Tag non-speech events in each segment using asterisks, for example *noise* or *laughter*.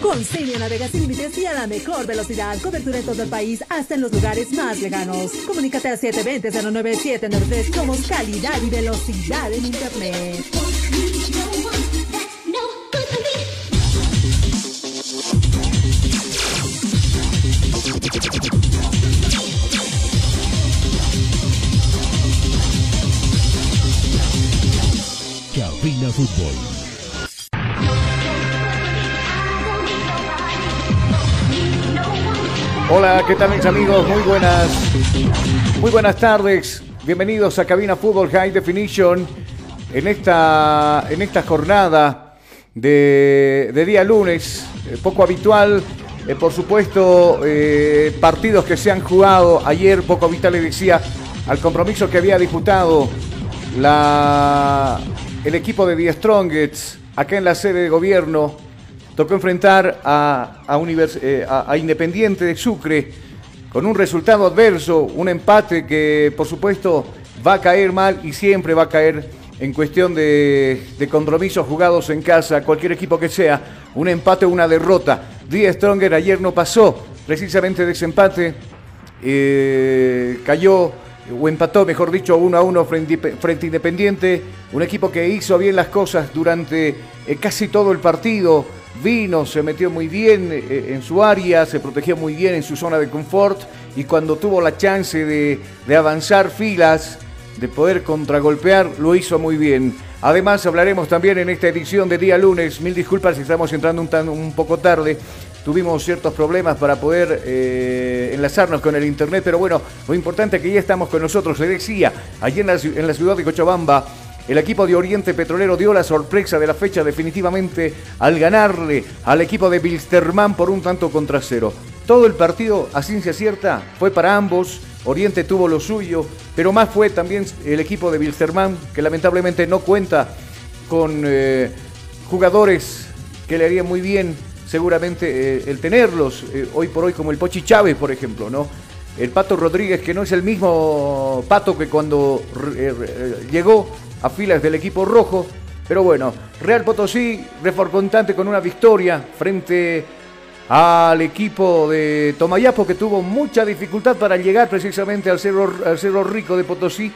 Con Xenia navegas sin límites y a la mejor velocidad. Cobertura en todo el país, hasta en los lugares más lejanos. Comunícate al 720-09793. Somos calidad y velocidad en Internet. Cabina Fútbol. Hola, ¿qué tal mis amigos? Muy buenas, muy buenas tardes. Bienvenidos a Cabina Fútbol High Definition en esta, en esta jornada de, día lunes, eh, poco habitual. eh, por supuesto, eh, partidos que se han jugado ayer, poco habitual le decía, al compromiso que había disputado la, el equipo de The Strongets acá en la sede de gobierno tocó enfrentar eh, a- Independiente de Sucre con un resultado adverso, un empate que por supuesto va a caer mal y siempre va a caer en cuestión de, de compromisos jugados en casa, cualquier equipo que sea, un empate o una derrota. Die Stronger ayer no pasó precisamente de ese empate, eh, cayó o empató, mejor dicho, uno a uno frente, frente Independiente, un equipo que hizo bien las cosas durante eh, casi todo el partido, vino, se metió muy bien eh, en su área, se protegió muy bien en su zona de confort y cuando tuvo la chance de, de avanzar filas, de poder contragolpear, lo hizo muy bien. Además, hablaremos también en esta edición de día lunes, mil disculpas si estamos entrando un, tan- un poco tarde, tuvimos ciertos problemas para poder eh, enlazarnos con el internet, pero bueno, lo importante es que ya estamos con nosotros. Se decía, allí en la ciudad de Cochabamba, el equipo de Oriente Petrolero dio la sorpresa de la fecha definitivamente al ganarle al equipo de Bilsterman por un tanto contra cero. Todo el partido, a ciencia cierta, fue para ambos. Oriente tuvo lo suyo, pero más fue también el equipo de Bilsterman, que lamentablemente no cuenta con eh, jugadores que le harían muy bien seguramente eh, el tenerlos eh, hoy por hoy como el Pochi Chávez, por ejemplo, ¿no? El Pato Rodríguez, que no es el mismo Pato que cuando llegó a filas del equipo rojo, pero bueno, Real Potosí reforcontante con una victoria frente al equipo de Tomayapo que tuvo mucha dificultad para llegar precisamente al Cerro, al Cerro Rico de Potosí.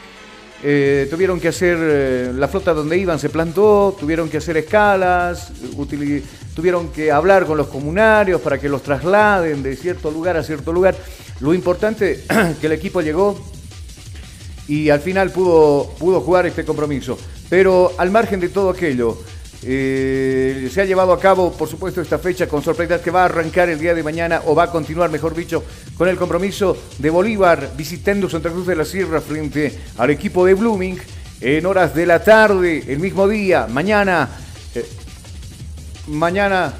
Eh, tuvieron que hacer, eh, la flota donde iban se plantó, tuvieron que hacer escalas, tuvieron que hablar con los comunarios para que los trasladen de cierto lugar a cierto lugar. Lo importante *clears throat* que el equipo llegó y al final pudo, pudo jugar este compromiso. Pero al margen de todo aquello, eh, se ha llevado a cabo, por supuesto, esta fecha con sorpresa que va a arrancar el día de mañana, o va a continuar, mejor dicho, con el compromiso de Bolívar visitando Santa Cruz de la Sierra frente al equipo de Blooming en horas de la tarde, el mismo día, mañana. eh, mañana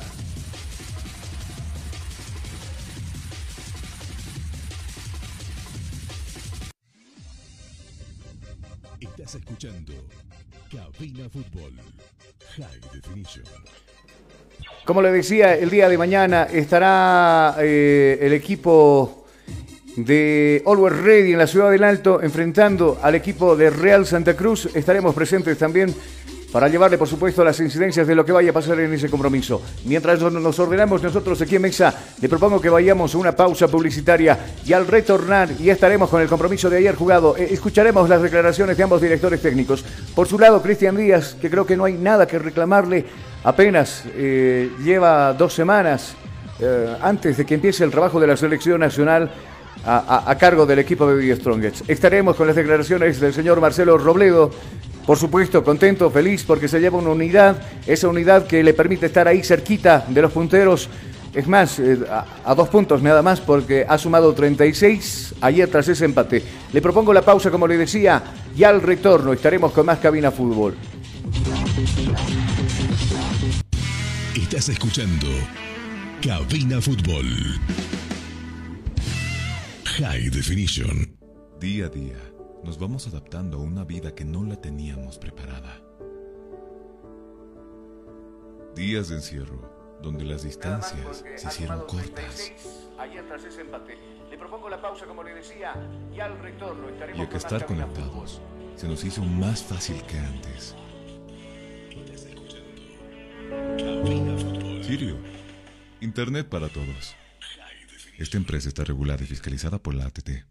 Fútbol High Definition. Como le decía, el día de mañana estará eh, el equipo de Always Ready en la Ciudad del Alto enfrentando al equipo de Real Santa Cruz. Estaremos presentes también para llevarle, por supuesto, las incidencias de lo que vaya a pasar en ese compromiso. Mientras nos ordenamos nosotros aquí en Mesa, le propongo que vayamos a una pausa publicitaria y al retornar ya estaremos con el compromiso de ayer jugado. Eh, escucharemos las declaraciones de ambos directores técnicos. Por su lado, Cristian Díaz, que creo que no hay nada que reclamarle, apenas eh, lleva dos semanas eh, antes de que empiece el trabajo de la selección nacional a, cargo del equipo de The Strongest. Estaremos con las declaraciones del señor Marcelo Robledo. Por supuesto, contento, feliz porque se lleva una unidad, esa unidad que le permite estar ahí cerquita de los punteros. Es más, eh, a, a dos puntos nada más porque ha sumado 36 ayer tras ese empate. Le propongo la pausa, como le decía, y al retorno estaremos con más cabina fútbol. Estás escuchando Cabina Fútbol High Definition. Día a día, nos vamos adaptando a una vida que no la teníamos preparada. Días de encierro, donde las distancias se hicieron cortas Ayer tras ese empate. Le propongo la pausa, como le decía, y al retorno estaremos y a que estar conectados se nos hizo más fácil que antes. Sirio, Internet para todos. Esta empresa está regulada y fiscalizada por la ATT.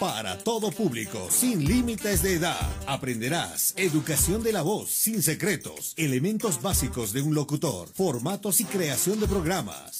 Para todo público, sin límites de edad. Aprenderás educación de la voz, sin secretos, elementos básicos de un locutor, formatos y creación de programas,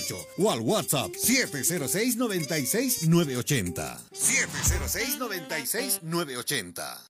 245-4548 o al WhatsApp 706-96-980. 706-96-980.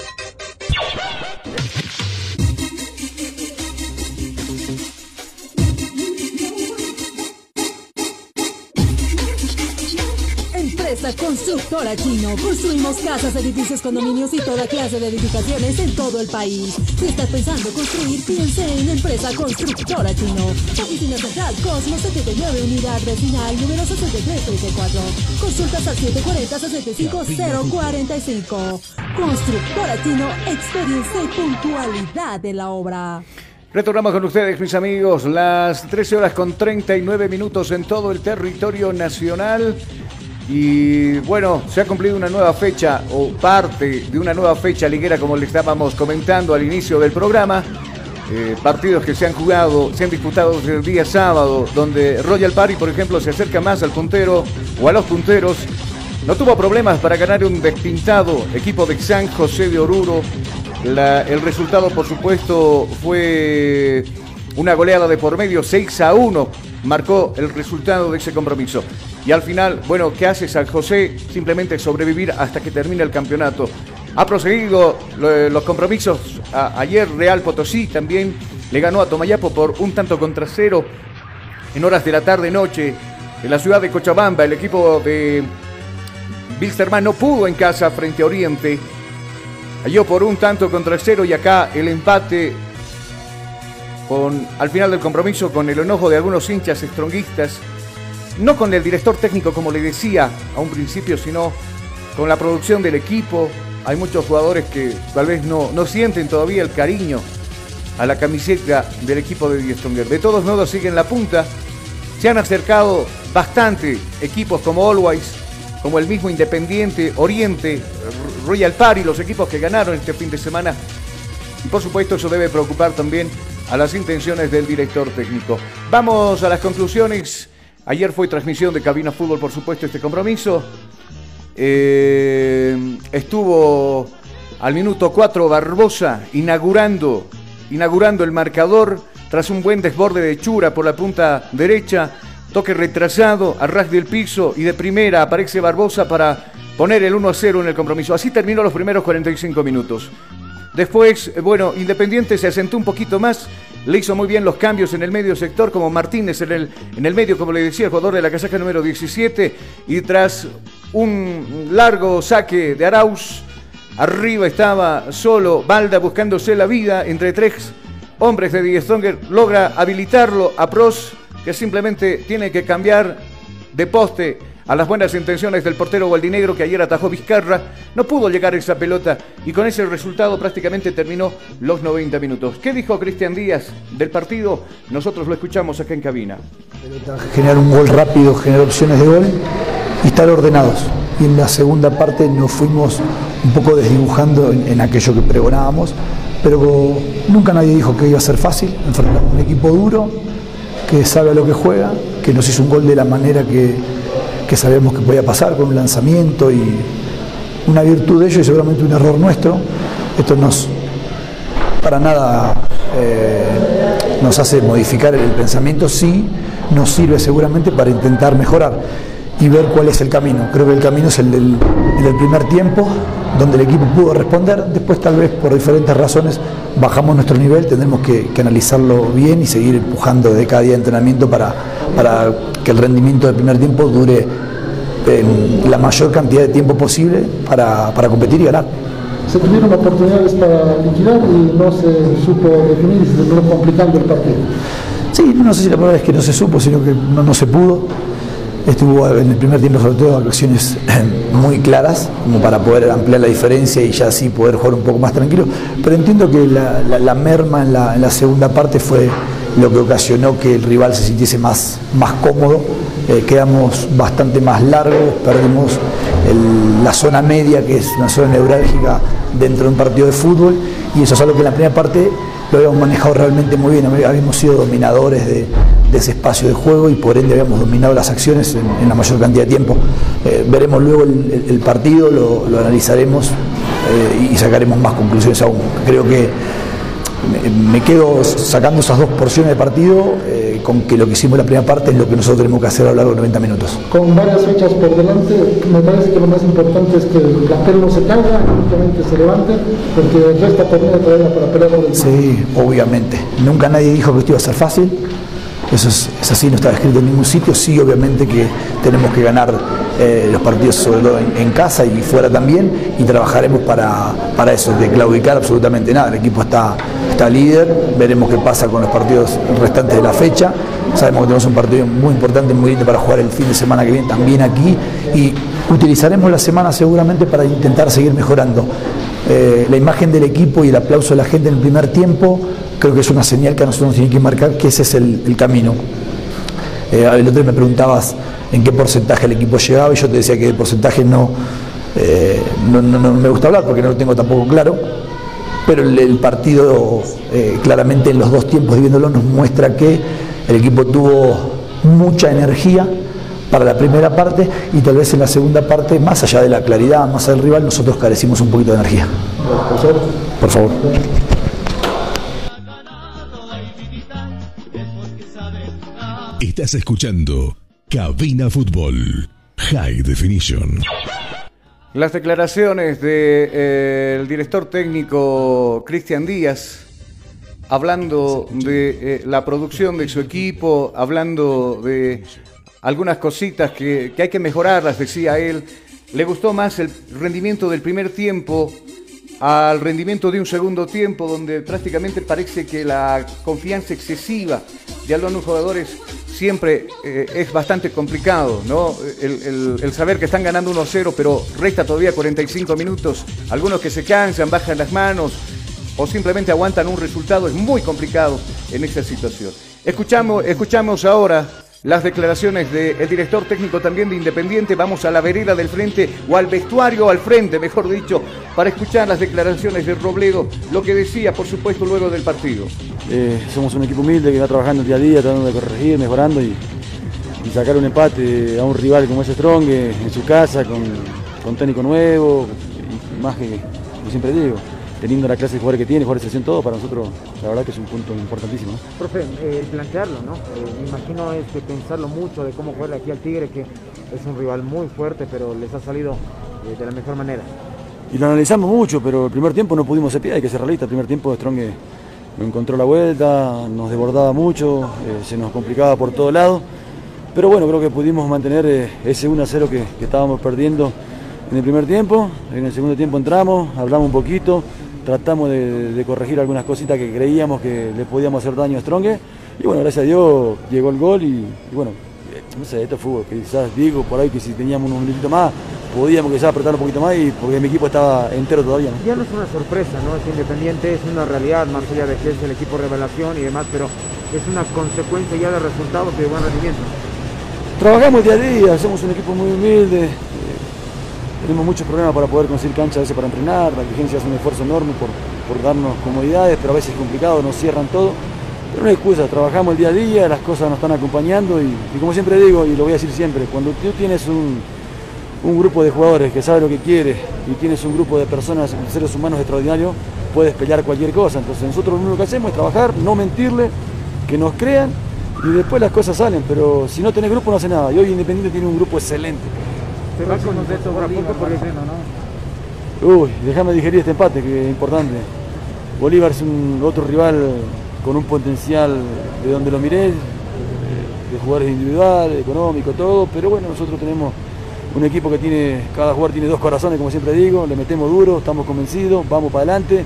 Constructora Chino. Construimos casas, edificios, condominios y toda clase de edificaciones en todo el país. Si estás pensando construir, piense en Empresa Constructora Chino. Oficina Central Cosmo 79, Unidad Vecinal, número 6334. Consultas al 740-65045. Constructora Chino, experiencia y puntualidad de la obra. Retornamos con ustedes, mis amigos, las 13 horas con 39 minutos en todo el territorio nacional. Y bueno, se ha cumplido una nueva fecha o parte de una nueva fecha liguera como le estábamos comentando al inicio del programa. Eh, partidos que se han jugado, se han disputado desde el día sábado, donde Royal Party, por ejemplo, se acerca más al puntero o a los punteros no tuvo problemas para ganar un despintado equipo de San José de Oruro. El resultado, por supuesto, fue una goleada de por medio, 6 a 1. Marcó el resultado de ese compromiso. Y al final, bueno, ¿qué hace San José? Simplemente sobrevivir hasta que termine el campeonato. Ha proseguido lo- los compromisos. Ayer Real Potosí también le ganó a Tomayapo por un tanto contra cero en horas de la tarde-noche. En la ciudad de Cochabamba, el equipo de Wilstermann no pudo en casa frente a Oriente. Halló por un tanto contra cero y acá el empate con, al final del compromiso con el enojo de algunos hinchas estronguistas. No con el director técnico, como le decía a un principio, sino con la producción del equipo. Hay muchos jugadores que tal vez no, no sienten todavía el cariño a la camiseta del equipo de Die Stronger. De todos modos, siguen la punta. Se han acercado bastante equipos como Always, como el mismo Independiente, Oriente, Royal Party, los equipos que ganaron este fin de semana. Y por supuesto eso debe preocupar también a las intenciones del director técnico. Vamos a las conclusiones. Ayer fue transmisión de Cabina Fútbol, por supuesto, este compromiso. Eh, estuvo al minuto 4 Barbosa inaugurando, inaugurando el marcador tras un buen desborde de Chura por la punta derecha. Toque retrasado, a ras del piso y de primera aparece Barbosa para poner el 1 a 0 en el compromiso. Así terminó los primeros 45 minutos. Después, bueno, Independiente se asentó un poquito más, le hizo muy bien los cambios en el medio sector, como Martínez en el, en el medio, como le decía, el jugador de la casaca número 17, y tras un largo saque de Arauz, arriba estaba solo Balda buscándose la vida entre tres hombres de Die Stronger, logra habilitarlo a Pros, que simplemente tiene que cambiar de poste a las buenas intenciones del portero Gualdinegro que ayer atajó Vizcarra, no pudo llegar esa pelota y con ese resultado prácticamente terminó los 90 minutos. ¿Qué dijo Cristian Díaz del partido? Nosotros lo escuchamos acá en cabina. generar un gol rápido, generar opciones de gol y estar ordenados. Y en la segunda parte nos fuimos un poco desdibujando en, aquello que pregonábamos, pero nunca nadie dijo que iba a ser fácil. Enfrentamos a un equipo duro, que sabe a lo que juega, que nos hizo un gol de la manera que, que sabemos que podía pasar, con un lanzamiento y una virtud de ellos y seguramente un error nuestro. Esto nos, para nada eh, nos hace modificar el pensamiento, sí nos sirve seguramente para intentar mejorar y ver cuál es el camino. Creo que el camino es el del, el del primer tiempo, donde el equipo pudo responder, después tal vez por diferentes razones bajamos nuestro nivel, tendremos que, que analizarlo bien y seguir empujando de cada día de entrenamiento para, para que el rendimiento del primer tiempo dure en la mayor cantidad de tiempo posible para, para competir y ganar. se tuvieron oportunidades para liquidar y no se supo definir y se terminó complicando el partido. Sí, no sé si la palabra es que no se supo, sino que no, no se pudo. Estuvo en el primer tiempo sobre todo acciones *clears throat* muy claras como para poder ampliar la diferencia y ya así poder jugar un poco más tranquilo. Pero entiendo que la, la- merma en la, en la segunda parte fue lo que ocasionó que el rival se sintiese más, más cómodo. Eh, quedamos bastante más largos, perdimos la zona media, que es una zona neurálgica dentro de un partido de fútbol, y eso es algo que en la primera parte lo habíamos manejado realmente muy bien, habíamos sido dominadores de, ese espacio de juego y por ende habíamos dominado las acciones en, la mayor cantidad de tiempo. Eh, veremos luego el, partido, lo, analizaremos eh, y sacaremos más conclusiones aún. Creo que me, me quedo sacando esas dos porciones de partido eh, con que lo que hicimos la primera parte es lo que nosotros tenemos que hacer a lo largo de 90 minutos. Con varias fechas por delante, me parece que lo más importante es que el plantel no se caiga, únicamente se levante, porque resta torneo todavía para pelear por el Sí, obviamente. Nunca nadie dijo que esto iba a ser fácil. Eso es, así, no está escrito en ningún sitio. Sí, obviamente que tenemos que ganar eh, los partidos, sobre todo en, en casa y fuera también, y trabajaremos para, para eso, de claudicar absolutamente nada. El equipo está, está líder, veremos qué pasa con los partidos restantes de la fecha. Sabemos que tenemos un partido muy importante, muy lindo para jugar el fin de semana que viene también aquí, y utilizaremos la semana seguramente para intentar seguir mejorando. Eh, la imagen del equipo y el aplauso de la gente en el primer tiempo creo que es una señal que a nosotros nos tiene que marcar que ese es el, camino. Eh, el otro me preguntabas en qué porcentaje el equipo llegaba y yo te decía que el porcentaje no, eh, no, no- no me gusta hablar porque no lo tengo tampoco claro, pero el, el partido eh, claramente en los dos tiempos viéndolo nos muestra que el equipo tuvo mucha energía para la primera parte y tal vez en la segunda parte, más allá de la claridad, más allá del rival, nosotros carecimos un poquito de energía. Por favor. Estás escuchando Cabina Fútbol High Definition. Las declaraciones del director técnico Cristian Díaz, hablando de eh, la producción de su equipo, hablando de algunas cositas que, que hay que mejorarlas, decía él. Le gustó más el rendimiento del primer tiempo al rendimiento de un segundo tiempo, donde prácticamente parece que la confianza excesiva de algunos jugadores siempre eh, es bastante complicado, ¿no? El, el- el saber que están ganando 1-0, pero resta todavía 45 minutos, algunos que se cansan, bajan las manos o simplemente aguantan un resultado, es muy complicado en esta situación. Escuchamos, escuchamos ahora las declaraciones del director técnico también de Independiente, vamos a la vereda del frente o al vestuario al frente, mejor dicho, para escuchar las declaraciones de Robledo, lo que decía, por supuesto, luego del partido. Eh, somos un equipo humilde que va trabajando día a día, tratando de corregir, mejorando y, sacar un empate a un rival como ese Strong eh, en su casa, con, técnico nuevo, y, más que, como siempre digo, teniendo la clase de jugadores que tiene, jugadores de selección, todo, para nosotros la verdad que es un punto importantísimo. ¿no? Profe, eh, plantearlo, ¿no? Eh, me imagino es de pensarlo mucho de cómo juega aquí al Tigre, que es un rival muy fuerte, pero les ha salido eh, de la mejor manera. Y lo analizamos mucho, pero el primer tiempo no pudimos ser pie, hay que ser realista. El primer tiempo Strong eh, no encontró la vuelta, nos desbordaba mucho, se nos complicaba por todos lados. Pero bueno, creo que pudimos mantener ese 1 a 0 que, que estábamos perdiendo en el primer tiempo. En el segundo tiempo entramos, hablamos un poquito, tratamos de, de corregir algunas cositas que creíamos que le podíamos hacer daño a Strong. Y bueno, gracias a Dios llegó el gol y, y bueno, eh, no sé, esto es fútbol. Quizás digo por ahí que si teníamos un minutito más, podíamos quizás apretar un poquito más y porque mi equipo estaba entero todavía. ¿no? Ya no es una sorpresa, ¿no? Es independiente, es una realidad, más allá de que es el equipo revelación y demás, pero es una consecuencia ya de resultados de buen rendimiento. Trabajamos día a día, somos un equipo muy humilde, tenemos muchos problemas para poder conseguir cancha a veces para entrenar, la dirigencia hace un esfuerzo enorme por, por darnos comodidades, pero a veces es complicado, nos cierran todo. Pero no hay excusa, trabajamos el día a día, las cosas nos están acompañando y, y como siempre digo, y lo voy a decir siempre, cuando tú tienes un, un grupo de jugadores que sabe lo que quiere y tienes un grupo de personas, seres humanos extraordinarios, puedes pelear cualquier cosa. Entonces nosotros lo único que hacemos es trabajar, no mentirle, que nos crean y después las cosas salen. Pero si no tenés grupo no hace nada. Y hoy Independiente tiene un grupo excelente. Se va con de sobra poco porque Uy, déjame digerir este empate que es importante. Bolívar es un otro rival con un potencial de donde lo miré, de jugadores individuales, económico, todo, pero bueno, nosotros tenemos un equipo que tiene, cada jugador tiene dos corazones, como siempre digo, le metemos duro, estamos convencidos, vamos para adelante.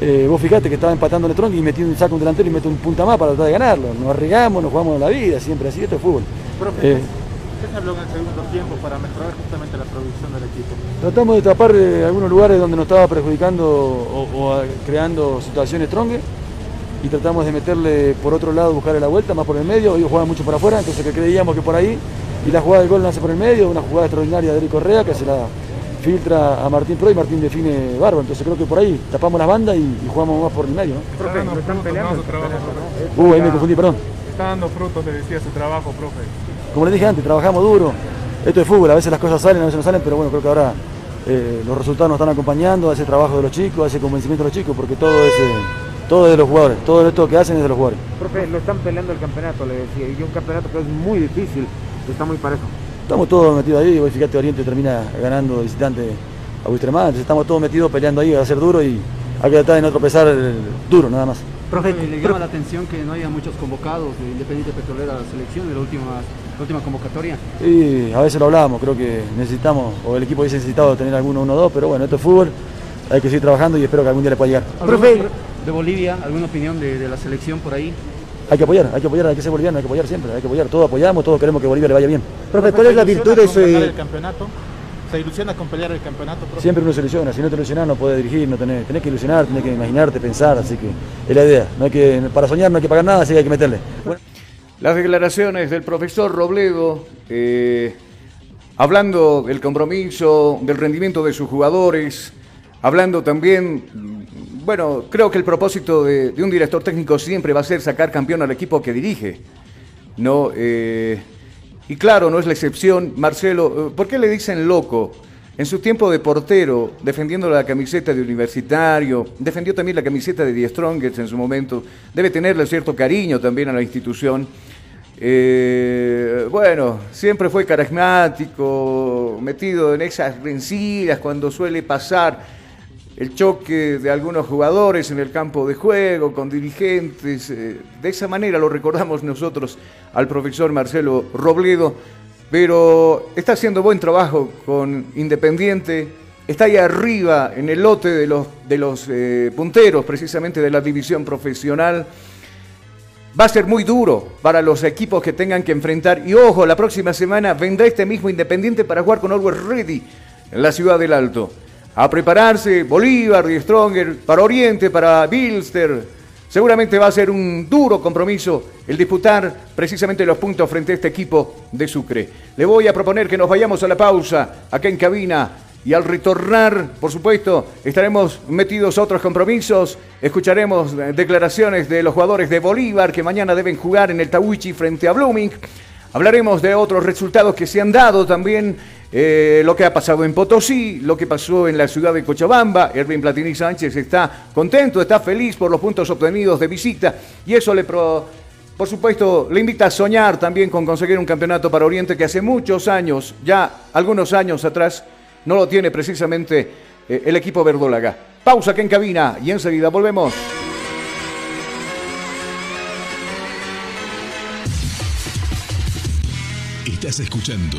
Eh, vos fijate que estaba empatando en el tronco y metió un saco un delantero y mete un punta más para tratar de ganarlo. Nos arriesgamos, nos jugamos la vida, siempre así, esto es fútbol. Profe, Eh, ¿qué se habló en el segundo tiempo para mejorar justamente la producción del equipo? Tratamos de tapar eh, algunos lugares donde nos estaba perjudicando o, o, creando situaciones trongue y tratamos de meterle por otro lado, buscarle la vuelta, más por el medio. Ellos juegan mucho por afuera, entonces que creíamos que por ahí y la jugada del gol nace por el medio, una jugada extraordinaria de Eric Correa que se la filtra a Martín Pro y Martín define bárbaro. Entonces creo que por ahí tapamos las bandas y, y jugamos más por el medio. ¿no? Profe, están peleando. su trabajo, Uh, ahí me confundí, perdón. Está dando frutos, le decía su trabajo, profe. Como les dije antes, trabajamos duro. Esto es fútbol, a veces las cosas salen, a veces no salen, pero bueno, creo que ahora eh, los resultados nos están acompañando ese trabajo de los chicos, ese convencimiento de los chicos, porque todo es, eh, todo es de los jugadores, todo esto que hacen es de los jugadores. Profe, lo están peleando el campeonato, le decía, y un campeonato que es muy difícil, está muy parejo. Estamos todos metidos ahí, hoy fíjate Oriente termina ganando visitante a Buistremá, entonces estamos todos metidos peleando ahí, va a ser duro y hay que tratar de no tropezar eh, duro, nada más. Profe, le llama la atención que no haya muchos convocados de Independiente Petrolera a la selección en la última, la última convocatoria. Y a veces lo hablábamos, creo que necesitamos, o el equipo hubiese necesitado tener alguno, uno o dos, pero bueno, esto es fútbol, hay que seguir trabajando y espero que algún día le pueda llegar. Profe, de Bolivia, ¿alguna opinión de, de la selección por ahí? Hay que apoyar, hay que apoyar, hay que ser boliviano, hay que apoyar siempre, hay que apoyar, todos apoyamos, todos queremos que Bolivia le vaya bien. Profe, ¿cuál es la virtud de el campeonato? ¿Se ilusiona con pelear el campeonato, profe? Siempre uno se ilusiona, si no te ilusionas no puedes dirigir, no tenés, tenés que ilusionar, tenés que imaginarte, pensar, así que es la idea. No hay que, para soñar no hay que pagar nada, así que hay que meterle. Bueno. Las declaraciones del profesor Robledo, eh, hablando del compromiso, del rendimiento de sus jugadores, hablando también, bueno, creo que el propósito de, de un director técnico siempre va a ser sacar campeón al equipo que dirige, ¿no? Eh, y claro, no es la excepción. Marcelo, eh, ¿por qué le dicen loco? En su tiempo de portero, defendiendo la camiseta de universitario, defendió también la camiseta de Die Strongest en su momento, debe tenerle cierto cariño también a la institución. Eh, bueno, siempre fue carismático, metido en esas rencillas cuando suele pasar el choque de algunos jugadores en el campo de juego, con dirigentes. eh, de esa manera lo recordamos nosotros al profesor Marcelo Robledo, pero está haciendo buen trabajo con Independiente, está ahí arriba en el lote de los, de los eh, punteros precisamente de la división profesional. Va a ser muy duro para los equipos que tengan que enfrentar. Y ojo, la próxima semana vendrá este mismo Independiente para jugar con Always Ready en la ciudad del Alto. A prepararse Bolívar, Die Stronger, para Oriente, para Bilster. Seguramente va a ser un duro compromiso el disputar precisamente los puntos frente a este equipo de Sucre. Le voy a proponer que nos vayamos a la pausa acá en cabina y al retornar, por supuesto, estaremos metidos a otros compromisos. Escucharemos declaraciones de los jugadores de Bolívar que mañana deben jugar en el Tawichi frente a Blooming. Hablaremos de otros resultados que se han dado también, eh, lo que ha pasado en Potosí, lo que pasó en la ciudad de Cochabamba. Erwin Platini Sánchez está contento, está feliz por los puntos obtenidos de visita y eso le, por supuesto, le invita a soñar también con conseguir un campeonato para Oriente que hace muchos años, ya algunos años atrás, no lo tiene precisamente eh, el equipo verdólaga. Pausa que en cabina y enseguida volvemos. Estás escuchando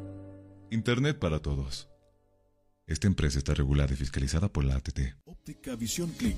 Internet para todos. Esta empresa está regulada y fiscalizada por la ATT. Óptica Visión Click.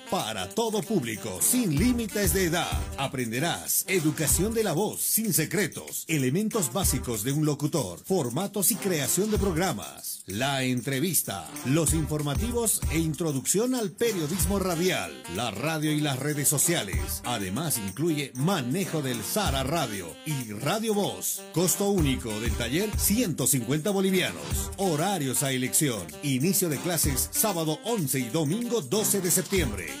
Para todo público, sin límites de edad. Aprenderás educación de la voz, sin secretos, elementos básicos de un locutor, formatos y creación de programas, la entrevista, los informativos e introducción al periodismo radial, la radio y las redes sociales. Además incluye manejo del Sara Radio y Radio Voz. Costo único del taller 150 bolivianos. Horarios a elección. Inicio de clases sábado 11 y domingo 12 de septiembre.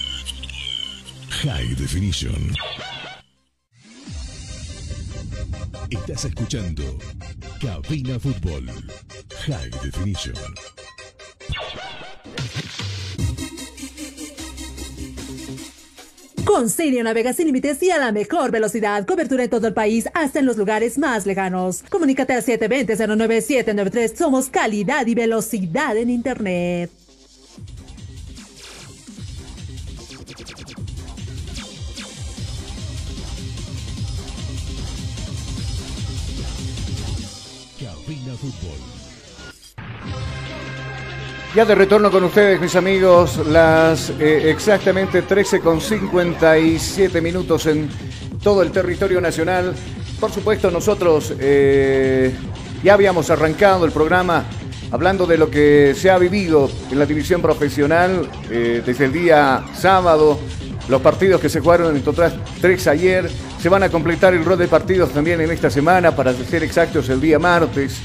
High Definition. Estás escuchando Cabina Fútbol. High Definition. Con Sirio navegas sin límites y a la mejor velocidad. Cobertura en todo el país, hasta en los lugares más lejanos. Comunícate al 720-09793. Somos calidad y velocidad en Internet. Ya de retorno con ustedes, mis amigos, las eh, exactamente 13 con 57 minutos en todo el territorio nacional. Por supuesto, nosotros eh, ya habíamos arrancado el programa hablando de lo que se ha vivido en la división profesional eh, desde el día sábado. Los partidos que se jugaron en total tres ayer. Se van a completar el rol de partidos también en esta semana, para ser exactos, el día martes.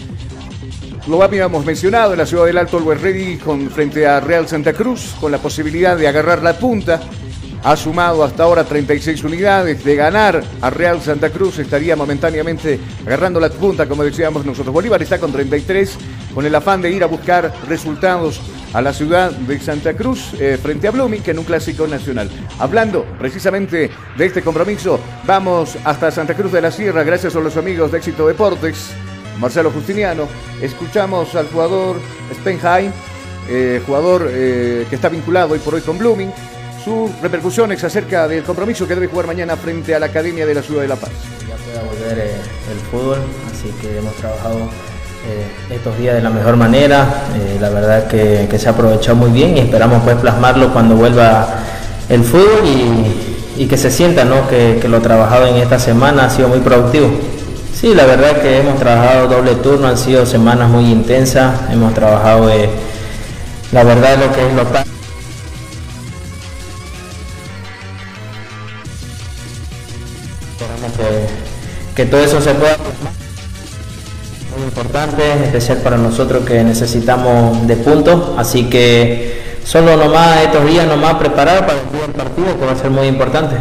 Lo habíamos mencionado en la ciudad del Alto Always Ready con, frente a Real Santa Cruz, con la posibilidad de agarrar la punta. Ha sumado hasta ahora 36 unidades. De ganar a Real Santa Cruz estaría momentáneamente agarrando la punta, como decíamos nosotros. Bolívar está con 33, con el afán de ir a buscar resultados a la ciudad de Santa Cruz eh, frente a Blooming, en un clásico nacional. Hablando precisamente de este compromiso, vamos hasta Santa Cruz de la Sierra, gracias a los amigos de Éxito Deportes. Marcelo Justiniano. Escuchamos al jugador Spenheim, eh, jugador eh, que está vinculado hoy por hoy con Blooming, sus repercusiones acerca del compromiso que debe jugar mañana frente a la Academia de la Ciudad de La Paz. Ya pueda volver eh, el fútbol, así que hemos trabajado estos días de la mejor manera. La verdad que, que se ha aprovechado muy bien y esperamos pues plasmarlo cuando vuelva el fútbol y, y que se sienta ¿no? que, que lo trabajado en esta semana ha sido muy productivo. Sí, la verdad que hemos trabajado doble turno, han sido semanas muy intensas, hemos trabajado eh, la verdad lo que es lo Esperamos que, todo eso se pueda. Muy importante, especial para nosotros que necesitamos de puntos, así que solo nomás estos días nomás preparar para el partido que va a ser muy importante.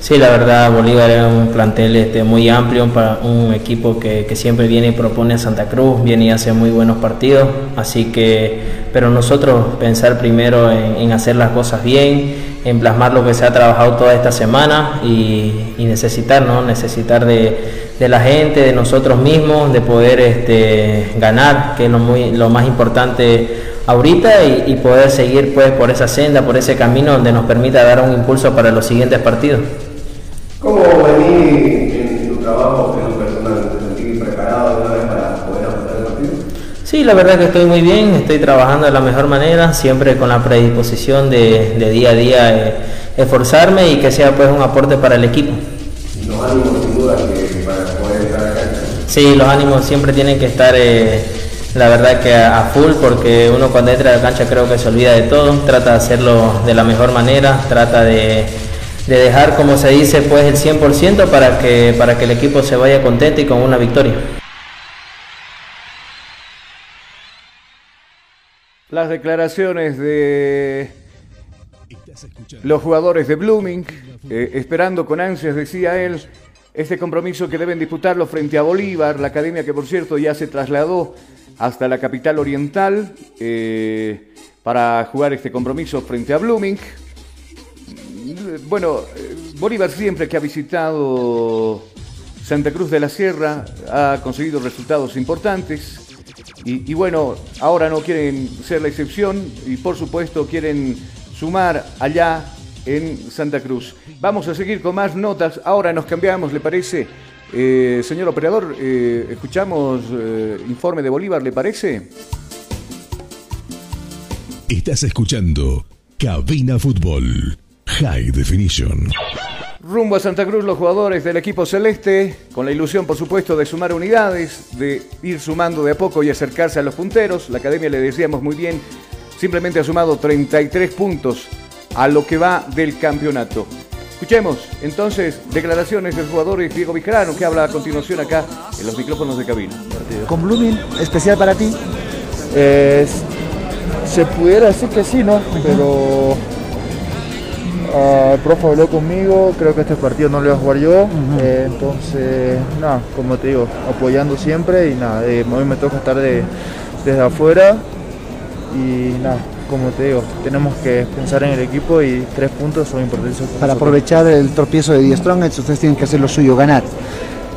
Sí, la verdad Bolívar es un plantel este, muy amplio, para un equipo que, que, siempre viene y propone a Santa Cruz, viene y hace muy buenos partidos, así que, pero nosotros pensar primero en, hacer las cosas bien, en plasmar lo que se ha trabajado toda esta semana y, y necesitar, ¿no? necesitar de, de, la gente, de nosotros mismos, de poder este, ganar, que es lo, muy, lo más importante ahorita y, y poder seguir pues por esa senda, por ese camino donde nos permita dar un impulso para los siguientes partidos. ¿Cómo venís en tu trabajo, en lo personal? ¿Te sentís preparado de una vez para poder afrontar el partido? Sí, la verdad que estoy muy bien, estoy trabajando de la mejor manera, siempre con la predisposición de, de día a día eh, esforzarme y que sea pues un aporte para el equipo. ¿Y los ánimos sin duda que para poder entrar a cancha? Sí, los ánimos siempre tienen que estar... Eh, la verdad que a, full porque uno cuando entra a la cancha creo que se olvida de todo, trata de hacerlo de la mejor manera, trata de, de dejar como se dice pues el 100% para que, para que el equipo se vaya contento y con una victoria. Las declaraciones de los jugadores de Blooming, eh, esperando con ansias, decía él, este compromiso que deben disputarlo frente a Bolívar, la academia que por cierto ya se trasladó hasta la capital oriental eh, para jugar este compromiso frente a Blooming. Bueno, Bolívar siempre que ha visitado Santa Cruz de la Sierra ha conseguido resultados importantes. Y, bueno, ahora no quieren ser la excepción y por supuesto quieren sumar allá en Santa Cruz. Vamos a seguir con más notas. Ahora nos cambiamos, ¿le parece? Eh, señor operador, eh, escuchamos eh, informe de Bolívar, ¿le parece? Estás escuchando Cabina Fútbol High Definition. Rumbo a Santa Cruz los jugadores del equipo celeste, con la ilusión por supuesto de sumar unidades, de ir sumando de a poco y acercarse a los punteros. La academia le decíamos muy bien, simplemente ha sumado 33 puntos a lo que va del campeonato. Escuchemos entonces declaraciones del jugador Diego Vicarano que habla a continuación acá en los micrófonos de cabina. Con Blooming, especial para ti. Eh, se pudiera decir que sí, ¿no? Pero uh, el profe habló conmigo, creo que este partido no lo voy a jugar yo. Uh -huh. eh, entonces, nada, como te digo, apoyando siempre y nada, eh, hoy me toca estar de, desde afuera y nada, como te digo, tenemos que pensar en el equipo y tres puntos son importantes. Para aprovechar el tropiezo de Die Strongest, ustedes tienen que hacer lo suyo, ganar.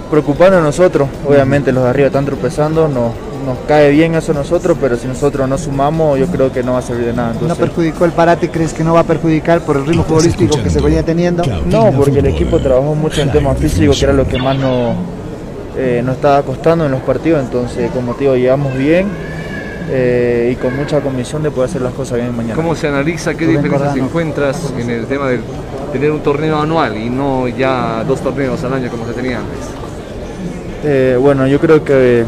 Preocuparnos a nosotros, obviamente los de arriba están tropezando, nos, nos cae bien eso a nosotros, pero si nosotros no sumamos, yo creo que no va a servir de nada. Entonces, ¿No perjudicó el parate? ¿Crees que no va a perjudicar por el ritmo futbolístico que se venía teniendo? No, porque el equipo trabajó mucho en temas físicos, que era lo que más nos, eh, nos estaba costando en los partidos, entonces como te digo, llegamos bien, eh, y con mucha convicción de poder hacer las cosas bien mañana. ¿Cómo se analiza, qué diferencias encuentras en el tema de tener un torneo anual y no ya dos torneos al año como se tenía antes? Eh, bueno, yo creo que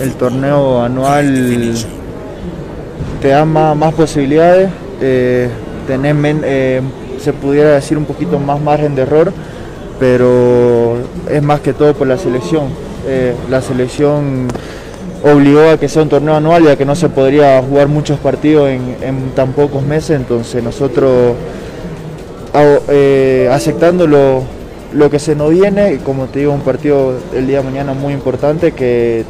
el torneo anual te da más, posibilidades, eh, eh, se pudiera decir un poquito más margen de error, pero es más que todo por la selección. la selección obligó a que sea un torneo anual ya que no se podría jugar muchos partidos en, tan pocos meses, entonces nosotros eh, aceptando lo, que se nos viene, como te digo, un partido el día de mañana muy importante que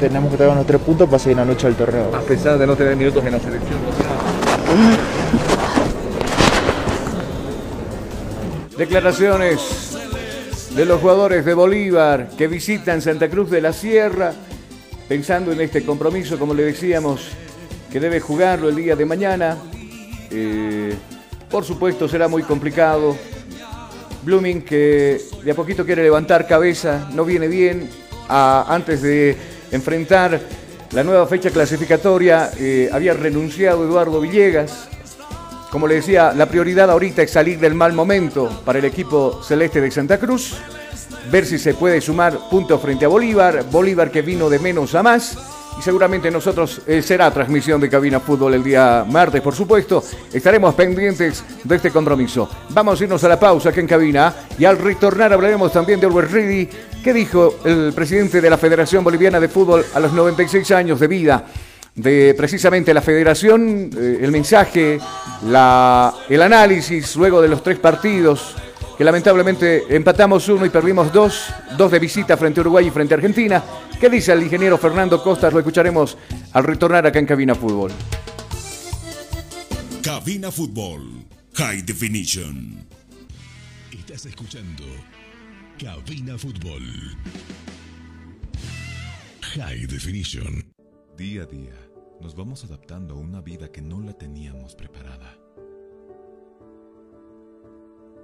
tenemos que traer unos tres puntos para seguir la lucha del torneo. A pesar de no tener minutos en la selección. Declaraciones de los jugadores de Bolívar que visitan Santa Cruz de la Sierra pensando en este compromiso, como le decíamos, que debe jugarlo el día de mañana. Eh, por supuesto será muy complicado. Blooming que de a poquito quiere levantar cabeza, no viene bien a, antes de enfrentar la nueva fecha clasificatoria. Eh, había renunciado Eduardo Villegas. Como le decía, la prioridad ahorita es salir del mal momento para el equipo celeste de Santa Cruz ver si se puede sumar puntos frente a Bolívar, Bolívar que vino de menos a más. Y seguramente nosotros eh, será transmisión de Cabina Fútbol el día martes, por supuesto. Estaremos pendientes de este compromiso. Vamos a irnos a la pausa aquí en Cabina y al retornar hablaremos también de Albert Reedy. ¿Qué dijo el presidente de la Federación Boliviana de Fútbol a los 96 años de vida? de precisamente la federación, eh, el mensaje, la, el análisis luego de los tres partidos que lamentablemente empatamos uno y perdimos dos, dos de visita frente a Uruguay y frente a Argentina. ¿Qué dice el ingeniero Fernando Costas? Lo escucharemos al retornar acá en Cabina Fútbol. Cabina Fútbol High Definition. Estás escuchando Cabina Fútbol High Definition. Día a día nos vamos adaptando a una vida que no la teníamos preparada.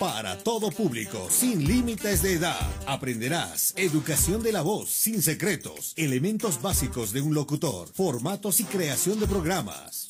Para todo público, sin límites de edad. Aprenderás educación de la voz, sin secretos, elementos básicos de un locutor, formatos y creación de programas,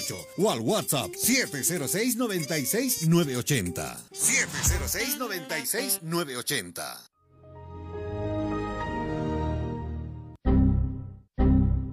245-4548 o al WhatsApp 706-96-980. 706-96-980.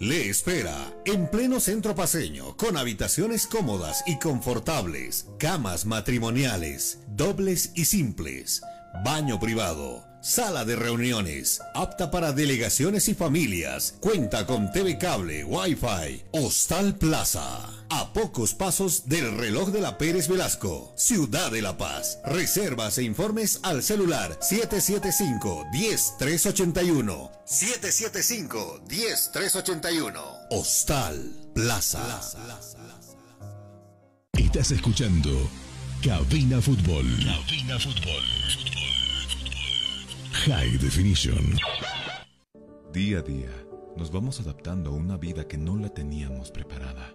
Le espera en pleno centro paseño, con habitaciones cómodas y confortables, camas matrimoniales, dobles y simples, baño privado, sala de reuniones, apta para delegaciones y familias, cuenta con TV cable, Wi-Fi, Hostal Plaza. A pocos pasos del reloj de la Pérez Velasco, Ciudad de La Paz. Reservas e informes al celular 775-10381. 775-10381. Hostal Plaza. Estás escuchando Cabina Fútbol. Cabina Fútbol. High Definition. Día a día, nos vamos adaptando a una vida que no la teníamos preparada.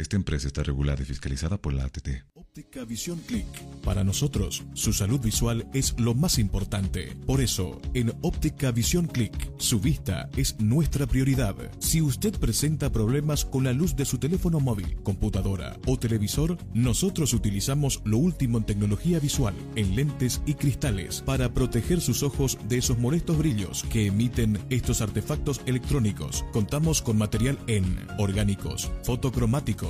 Esta empresa está regulada y fiscalizada por la ATT. Óptica Visión Click. Para nosotros, su salud visual es lo más importante. Por eso, en Óptica Visión Click, su vista es nuestra prioridad. Si usted presenta problemas con la luz de su teléfono móvil, computadora o televisor, nosotros utilizamos lo último en tecnología visual, en lentes y cristales, para proteger sus ojos de esos molestos brillos que emiten estos artefactos electrónicos. Contamos con material en orgánicos, fotocromáticos,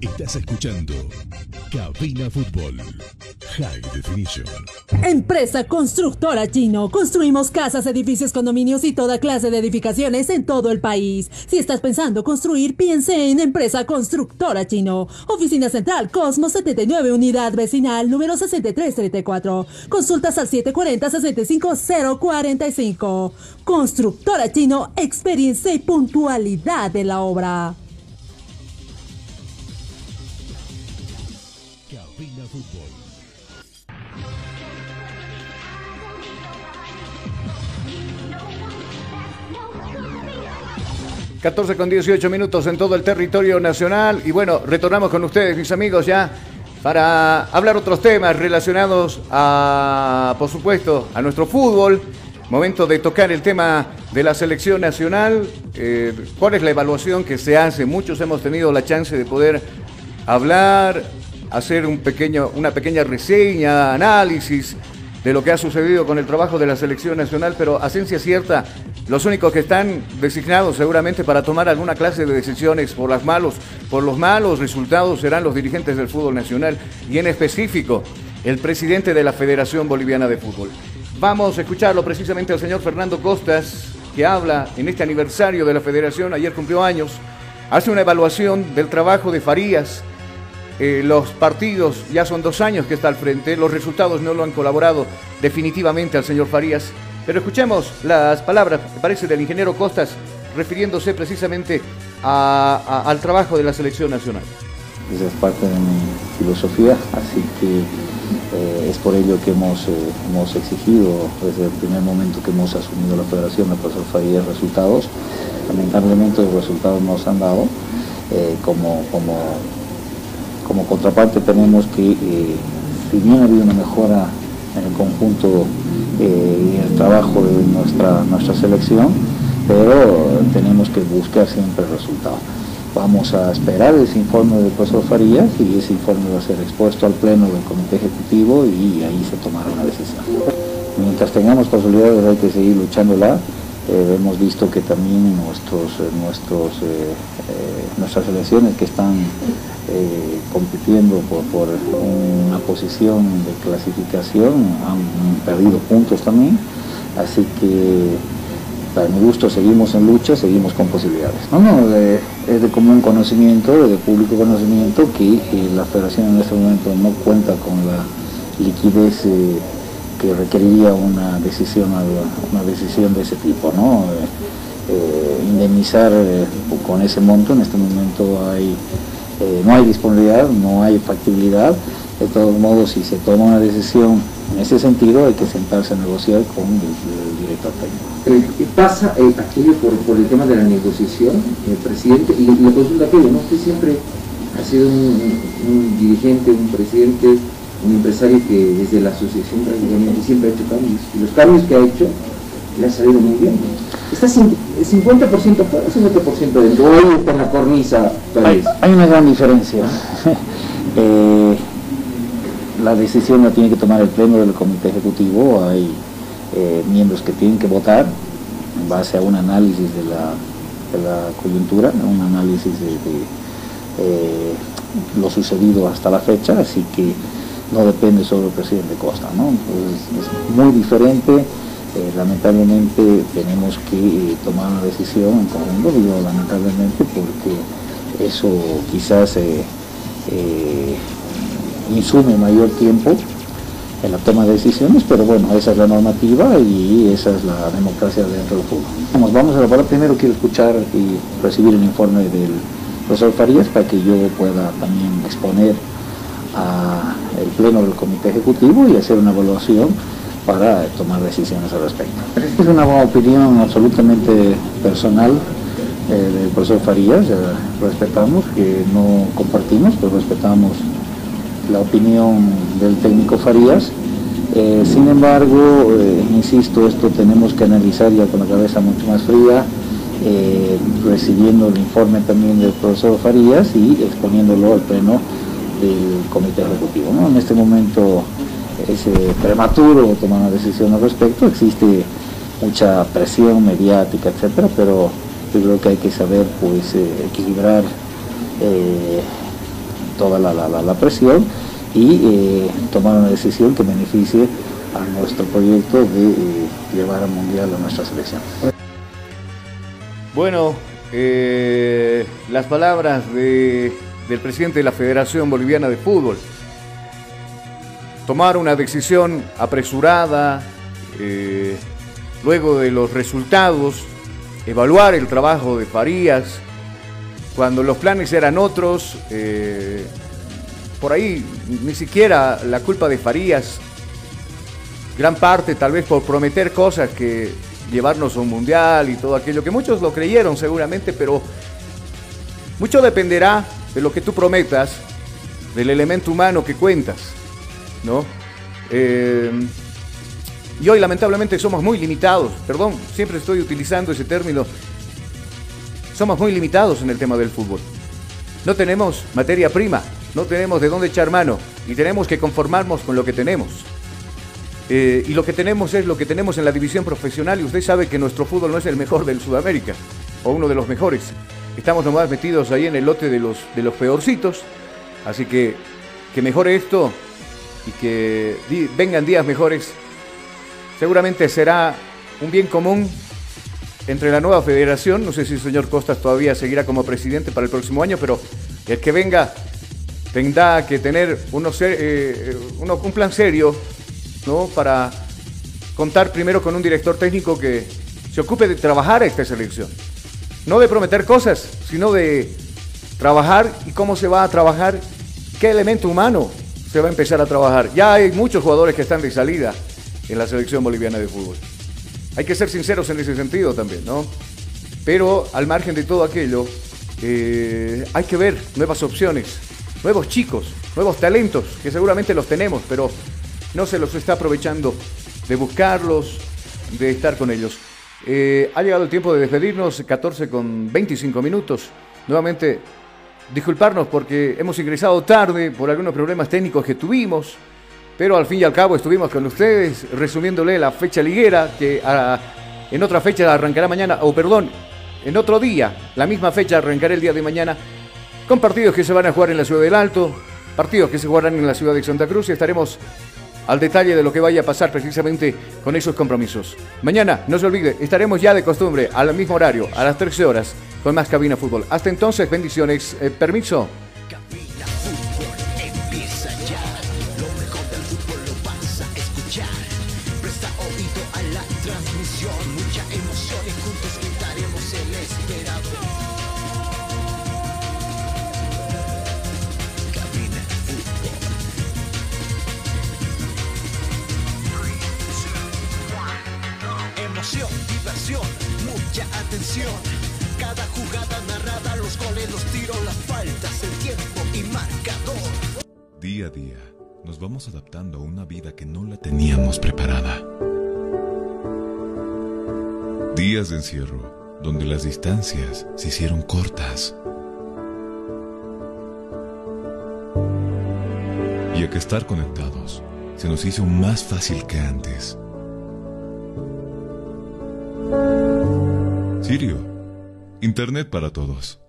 Estás escuchando Cabina Fútbol High Definition. Empresa Constructora Chino. Construimos casas, edificios, condominios y toda clase de edificaciones en todo el país. Si estás pensando construir, piense en Empresa Constructora Chino. Oficina Central Cosmo 79, Unidad Vecinal número 6334. Consultas al 740-65045. Constructora Chino, experiencia y puntualidad de la obra. 14 con 18 minutos en todo el territorio nacional. Y bueno, retornamos con ustedes, mis amigos, ya para hablar otros temas relacionados a, por supuesto, a nuestro fútbol. Momento de tocar el tema de la selección nacional. Eh, ¿Cuál es la evaluación que se hace? Muchos hemos tenido la chance de poder hablar, hacer un pequeño, una pequeña reseña, análisis de lo que ha sucedido con el trabajo de la selección nacional, pero a ciencia cierta, los únicos que están designados seguramente para tomar alguna clase de decisiones por, las malos, por los malos resultados serán los dirigentes del fútbol nacional y en específico el presidente de la Federación Boliviana de Fútbol. Vamos a escucharlo precisamente al señor Fernando Costas, que habla en este aniversario de la Federación, ayer cumplió años, hace una evaluación del trabajo de Farías, eh, los partidos, ya son dos años que está al frente, los resultados no lo han colaborado definitivamente al señor Farías. Pero escuchemos las palabras, me parece, del ingeniero Costas, refiriéndose precisamente al trabajo de la selección nacional. Esa es parte de mi filosofía, así que eh, es por ello que hemos, eh, hemos exigido desde el primer momento que hemos asumido la federación de pasar Farías resultados. Lamentablemente los resultados no se han dado. Como, como, como contraparte tenemos que, eh, si bien ha habido una mejora en el conjunto eh, y el trabajo de nuestra, nuestra selección, pero tenemos que buscar siempre el resultado. Vamos a esperar ese informe del profesor Farías y ese informe va a ser expuesto al pleno del comité ejecutivo y ahí se tomará una decisión. Mientras tengamos posibilidades hay que seguir luchándola. Eh, hemos visto que también nuestros, eh, nuestros, eh, nuestras selecciones que están compitiendo por, por una posición de clasificación han perdido puntos también. Así que para mi gusto seguimos en lucha, seguimos con posibilidades. No, no, es de común conocimiento, de público conocimiento que la federación en este momento no cuenta con la liquidez que requeriría una decisión, una decisión de ese tipo, ¿no? Eh, indemnizar eh, con ese monto, en este momento hay, eh, no hay disponibilidad, no hay factibilidad. De todos modos, si se toma una decisión en ese sentido, hay que sentarse a negociar con el, director técnico. Eh, ¿Qué pasa aquello por, por el tema de la negociación, el presidente? Y le consulta aquello, ¿no? Usted siempre ha sido un dirigente, un presidente, un empresario que desde la asociación prácticamente siempre ha hecho cambios. Y los cambios que ha hecho le han salido muy bien. Está cin- 50% fuera, 50% dentro. Hoy está en la cornisa. Hay, una gran diferencia. *laughs* Eh, la decisión la tiene que tomar el pleno del comité ejecutivo. Hay eh, miembros que tienen que votar en base a un análisis de la, de la coyuntura, un análisis de, de, eh, lo sucedido hasta la fecha, así que no depende solo del presidente Costa. ¿no? Es muy diferente. Eh, lamentablemente tenemos que eh, tomar una decisión en conjunto, digo lamentablemente porque eso quizás eh, insume mayor tiempo en la toma de decisiones, pero bueno, esa es la normativa y esa es la democracia dentro del fútbol. Vamos, vamos a elaborar primero, quiero escuchar y recibir el informe del profesor Farías para que yo pueda también exponer al pleno del comité ejecutivo y hacer una evaluación para tomar decisiones al respecto. Es una opinión absolutamente personal eh, del profesor Farías, eh, respetamos, que no compartimos, pero respetamos la opinión del técnico Farías. Eh, sin embargo, insisto, esto tenemos que analizar ya con la cabeza mucho más fría, recibiendo el informe también del profesor Farías y exponiéndolo al pleno del comité ejecutivo. En este momento es prematuro tomar una decisión al respecto, existe mucha presión mediática, etcétera, pero yo creo que hay que saber pues eh, equilibrar eh, toda la, presión y eh, tomar una decisión que beneficie a nuestro proyecto de llevar al mundial a nuestra selección. Bueno, las palabras del presidente de la Federación Boliviana de Fútbol. Tomar una decisión apresurada, luego de los resultados evaluar el trabajo de Farías, cuando los planes eran otros, eh, por ahí ni siquiera la culpa de Farías, gran parte tal vez por prometer cosas que llevarnos a un mundial y todo aquello, que muchos lo creyeron seguramente, pero mucho dependerá de lo que tú prometas, del elemento humano que cuentas, ¿no? Eh, y hoy lamentablemente somos muy limitados, perdón, siempre estoy utilizando ese término, somos muy limitados en el tema del fútbol. No tenemos materia prima, no tenemos de dónde echar mano y tenemos que conformarnos con lo que tenemos. Eh, y lo que tenemos es lo que tenemos en la división profesional y usted sabe que nuestro fútbol no es el mejor del Sudamérica o uno de los mejores. Estamos nomás metidos ahí en el lote de los, de los peorcitos, así que que mejore esto y que vengan días mejores seguramente será un bien común entre la nueva federación. No sé si el señor Costas todavía seguirá como presidente para el próximo año, pero el que venga tendrá que tener eh, un plan serio ¿no? para contar primero con un director técnico que se ocupe de trabajar esta selección. No de prometer cosas, sino de trabajar y cómo se va a trabajar, qué elemento humano se va a empezar a trabajar. Ya hay muchos jugadores que están de salida en la selección boliviana de fútbol. Hay que ser sinceros en ese sentido también, ¿no? Pero al margen de todo aquello, eh, hay que ver nuevas opciones, nuevos chicos, nuevos talentos, que seguramente los tenemos, pero no se los está aprovechando de buscarlos, de estar con ellos. Eh, ha llegado el tiempo de despedirnos, 14 con 25 minutos. Nuevamente, disculparnos porque hemos ingresado tarde por algunos problemas técnicos que tuvimos. Pero al fin y al cabo estuvimos con ustedes resumiéndole la fecha liguera que ah, en otra fecha arrancará mañana, o perdón, en otro día, la misma fecha arrancará el día de mañana con partidos que se van a jugar en la ciudad del Alto, partidos que se jugarán en la ciudad de Santa Cruz y estaremos al detalle de lo que vaya a pasar precisamente con esos compromisos. Mañana, no se olvide, estaremos ya de costumbre al mismo horario, a las 13 horas, con más Cabina Fútbol. Hasta entonces, bendiciones. Eh, permiso. Mucha atención. Cada jugada narrada, los goles, los tiros, las faltas, el tiempo y marcador. Día a día, nos vamos adaptando a una vida que no la teníamos preparada. Días de encierro, donde las distancias se hicieron cortas. Y a que estar conectados se nos hizo más fácil que antes. Sirio, Internet para todos.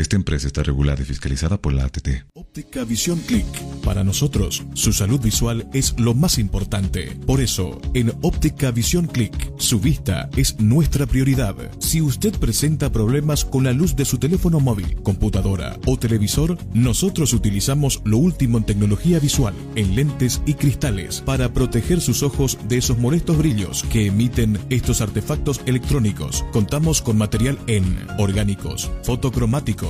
Esta empresa está regulada y fiscalizada por la ATT. Óptica Visión Click. Para nosotros, su salud visual es lo más importante. Por eso, en Óptica Visión Click, su vista es nuestra prioridad. Si usted presenta problemas con la luz de su teléfono móvil, computadora o televisor, nosotros utilizamos lo último en tecnología visual, en lentes y cristales, para proteger sus ojos de esos molestos brillos que emiten estos artefactos electrónicos. Contamos con material en orgánicos, fotocromáticos,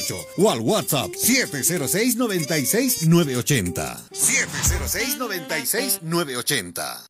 245-4548 o al WhatsApp 706-96-980. 706-96-980.